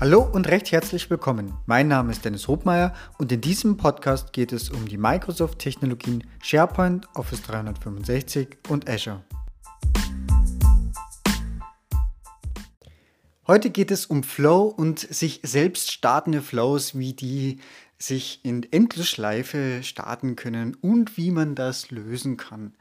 Hallo und recht herzlich willkommen. Mein Name ist Dennis Hobmeier und in diesem Podcast geht es um die Microsoft-Technologien SharePoint, Office 365 und Azure. Heute geht es um Flow und sich selbst startende Flows, wie die sich in Endlosschleife starten können und wie man das lösen kann.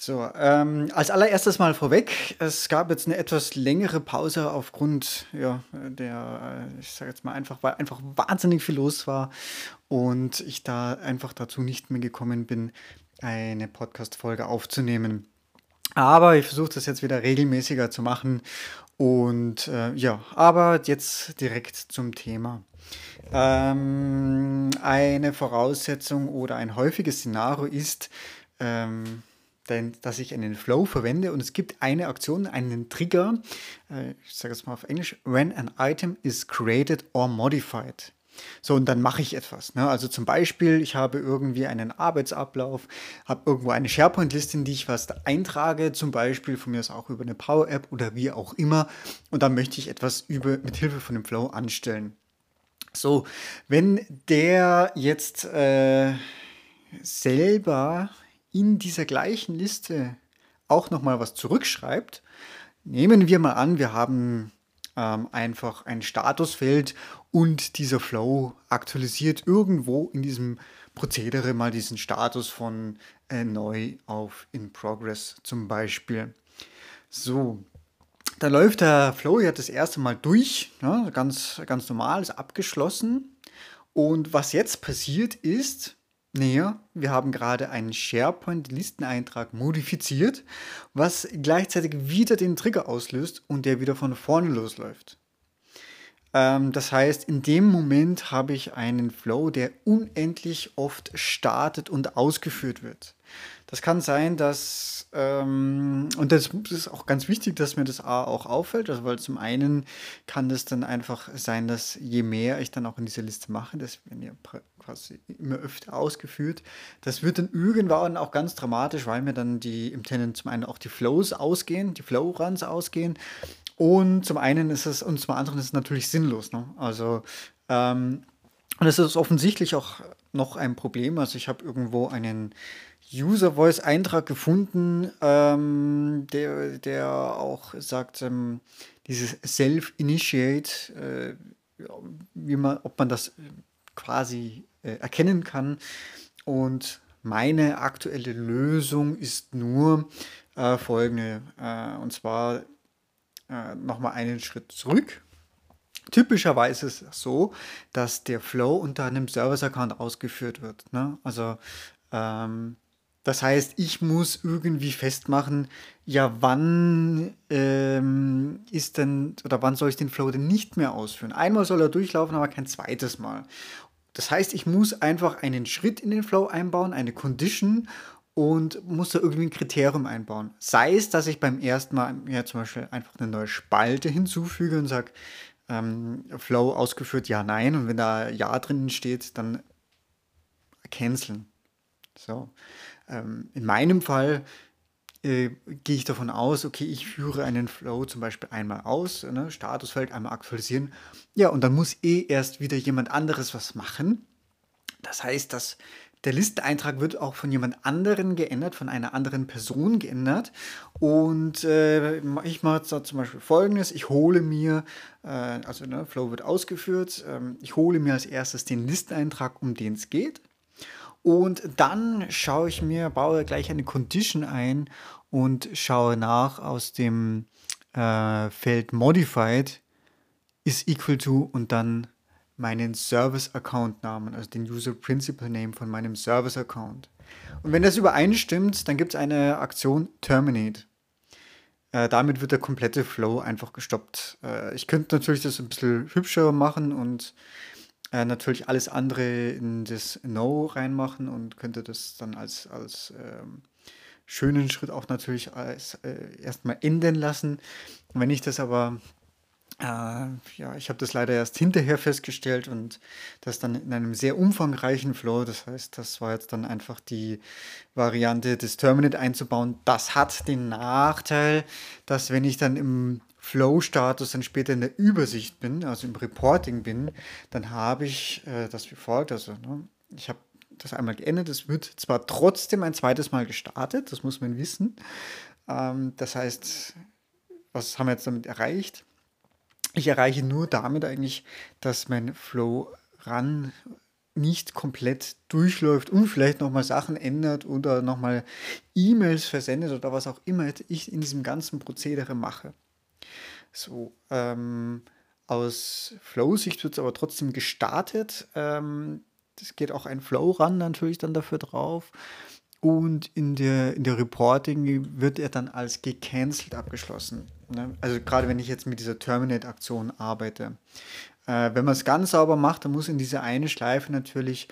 So, ähm, als allererstes mal vorweg, es gab jetzt eine etwas längere Pause aufgrund ja, der, äh, ich sage jetzt mal einfach, weil einfach wahnsinnig viel los war und ich da einfach dazu nicht mehr gekommen bin, eine Podcast-Folge aufzunehmen. Aber ich versuche das jetzt wieder regelmäßiger zu machen und äh, ja, aber jetzt direkt zum Thema. Ähm, eine Voraussetzung oder ein häufiges Szenario ist, ähm, dass ich einen Flow verwende und es gibt eine Aktion, einen Trigger, äh, ich sage es mal auf Englisch, when an item is created or modified. So, und dann mache ich etwas. Ne? Also zum Beispiel, ich habe irgendwie einen Arbeitsablauf, habe irgendwo eine SharePoint-Liste, in die ich was eintrage, zum Beispiel von mir aus auch über eine Power-App oder wie auch immer. Und dann möchte ich etwas über, mit Hilfe von dem Flow anstellen. So, wenn der jetzt äh, selber in dieser gleichen Liste auch nochmal was zurückschreibt, nehmen wir mal an, wir haben ähm, einfach ein Statusfeld und dieser Flow aktualisiert irgendwo in diesem Prozedere mal diesen Status von äh, neu auf in progress zum Beispiel. So, da läuft der Flow ja das erste Mal durch, ne? ganz, ganz normal, ist abgeschlossen. Und was jetzt passiert ist, naja, wir haben gerade einen SharePoint-Listeneintrag modifiziert, was gleichzeitig wieder den Trigger auslöst und der wieder von vorne losläuft. Ähm, das heißt, in dem Moment habe ich einen Flow, der unendlich oft startet und ausgeführt wird. Das kann sein, dass, ähm, und das ist auch ganz wichtig, dass mir das A auch auffällt, also weil zum einen kann das dann einfach sein, dass je mehr ich dann auch in dieser Liste mache, das werden ja quasi immer öfter ausgeführt, das wird dann irgendwann auch ganz dramatisch, weil mir dann die im Tenant zum einen auch die Flows ausgehen, die Flow-Runs ausgehen und zum einen ist es, und zum anderen ist es natürlich sinnlos. Ne? Also, ähm, und es ist offensichtlich auch noch ein Problem. Also ich habe irgendwo einen User-Voice-Eintrag gefunden, ähm, der, der auch sagt, ähm, dieses Self-Initiate, äh, man, ob man das quasi äh, erkennen kann. Und meine aktuelle Lösung ist nur äh, folgende. Äh, und zwar äh, nochmal einen Schritt zurück. Typischerweise ist es so, dass der Flow unter einem Service-Account ausgeführt wird. Ne? Also ähm, das heißt, ich muss irgendwie festmachen, ja, wann ähm, ist denn oder wann soll ich den Flow denn nicht mehr ausführen? Einmal soll er durchlaufen, aber kein zweites Mal. Das heißt, ich muss einfach einen Schritt in den Flow einbauen, eine Condition und muss da irgendwie ein Kriterium einbauen. Sei es, dass ich beim ersten Mal ja, zum Beispiel einfach eine neue Spalte hinzufüge und sage, ähm, Flow ausgeführt, ja, nein. Und wenn da Ja drinnen steht, dann canceln. So. Ähm, in meinem Fall äh, gehe ich davon aus, okay, ich führe einen Flow zum Beispiel einmal aus, ne, Statusfeld einmal aktualisieren. Ja, und dann muss eh erst wieder jemand anderes was machen. Das heißt, dass der Listeneintrag wird auch von jemand anderen geändert, von einer anderen Person geändert. Und äh, ich mache jetzt zum Beispiel folgendes: Ich hole mir, äh, also ne, Flow wird ausgeführt, ähm, ich hole mir als erstes den Listeneintrag, um den es geht. Und dann schaue ich mir, baue gleich eine Condition ein und schaue nach aus dem äh, Feld Modified ist equal to und dann meinen Service-Account-Namen, also den User-Principal-Name von meinem Service-Account. Und wenn das übereinstimmt, dann gibt es eine Aktion Terminate. Äh, damit wird der komplette Flow einfach gestoppt. Äh, ich könnte natürlich das ein bisschen hübscher machen und äh, natürlich alles andere in das No reinmachen und könnte das dann als, als ähm, schönen Schritt auch natürlich als, äh, erstmal enden lassen. wenn ich das aber äh, ja, ich habe das leider erst hinterher festgestellt und das dann in einem sehr umfangreichen Flow. Das heißt, das war jetzt dann einfach die Variante, das Terminate einzubauen. Das hat den Nachteil, dass wenn ich dann im Flow-Status dann später in der Übersicht bin, also im Reporting bin, dann habe ich äh, das wie folgt. Also, ne, ich habe das einmal geändert. Es wird zwar trotzdem ein zweites Mal gestartet, das muss man wissen. Ähm, das heißt, was haben wir jetzt damit erreicht? Ich erreiche nur damit eigentlich, dass mein Flow Run nicht komplett durchläuft und vielleicht nochmal Sachen ändert oder nochmal E-Mails versendet oder was auch immer ich in diesem ganzen Prozedere mache. So, ähm, aus Flow-Sicht wird es aber trotzdem gestartet. Ähm, das geht auch ein Flow-Run natürlich dann dafür drauf. Und in der, in der Reporting wird er dann als gecancelt abgeschlossen. Ne? Also gerade wenn ich jetzt mit dieser Terminate-Aktion arbeite. Äh, wenn man es ganz sauber macht, dann muss in diese eine Schleife natürlich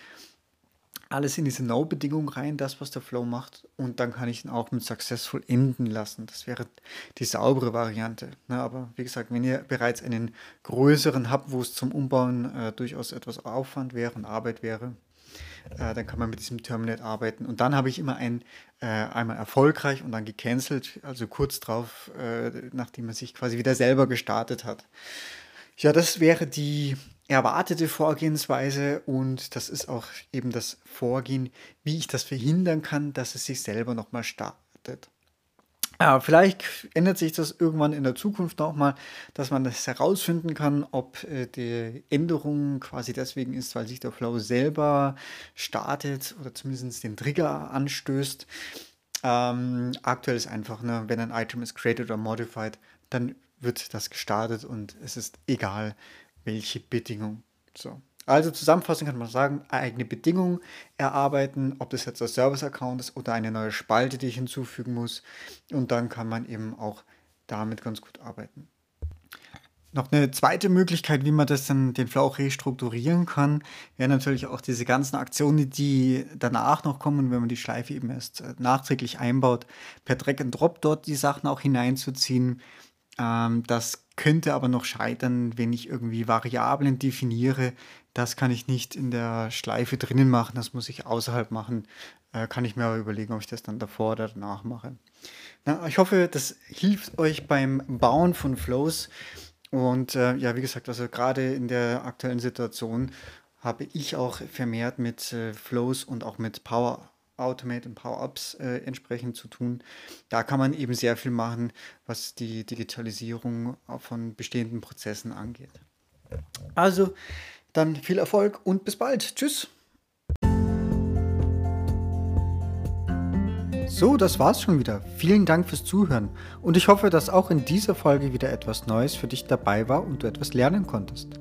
alles in diese No-Bedingung rein, das, was der Flow macht. Und dann kann ich ihn auch mit Successful enden lassen. Das wäre die saubere Variante. Ne? Aber wie gesagt, wenn ihr bereits einen größeren habt, wo es zum Umbauen äh, durchaus etwas Aufwand wäre und Arbeit wäre, äh, dann kann man mit diesem Terminate arbeiten. Und dann habe ich immer ein, äh, einmal erfolgreich und dann gecancelt, also kurz drauf, äh, nachdem man sich quasi wieder selber gestartet hat. Ja, das wäre die erwartete Vorgehensweise und das ist auch eben das Vorgehen, wie ich das verhindern kann, dass es sich selber nochmal startet. Ja, vielleicht ändert sich das irgendwann in der Zukunft nochmal, dass man das herausfinden kann, ob äh, die Änderung quasi deswegen ist, weil sich der Flow selber startet oder zumindest den Trigger anstößt. Ähm, aktuell ist einfach, ne, wenn ein Item ist created oder modified, dann wird das gestartet und es ist egal, welche Bedingung. So. Also zusammenfassend kann man sagen, eigene Bedingungen erarbeiten, ob das jetzt der Service-Account ist oder eine neue Spalte, die ich hinzufügen muss. Und dann kann man eben auch damit ganz gut arbeiten. Noch eine zweite Möglichkeit, wie man das dann den Flow restrukturieren kann, wäre natürlich auch diese ganzen Aktionen, die danach noch kommen, wenn man die Schleife eben erst äh, nachträglich einbaut, per Drag and Drop dort die Sachen auch hineinzuziehen. Ähm, das könnte aber noch scheitern, wenn ich irgendwie Variablen definiere. Das kann ich nicht in der Schleife drinnen machen, das muss ich außerhalb machen. Äh, kann ich mir aber überlegen, ob ich das dann davor oder danach mache. Na, ich hoffe, das hilft euch beim Bauen von Flows. Und äh, ja, wie gesagt, also gerade in der aktuellen Situation habe ich auch vermehrt mit äh, Flows und auch mit Power Automate und Power-Ups äh, entsprechend zu tun. Da kann man eben sehr viel machen, was die Digitalisierung von bestehenden Prozessen angeht. Also dann viel Erfolg und bis bald. Tschüss. So, das war's schon wieder. Vielen Dank fürs Zuhören und ich hoffe, dass auch in dieser Folge wieder etwas Neues für dich dabei war und du etwas lernen konntest.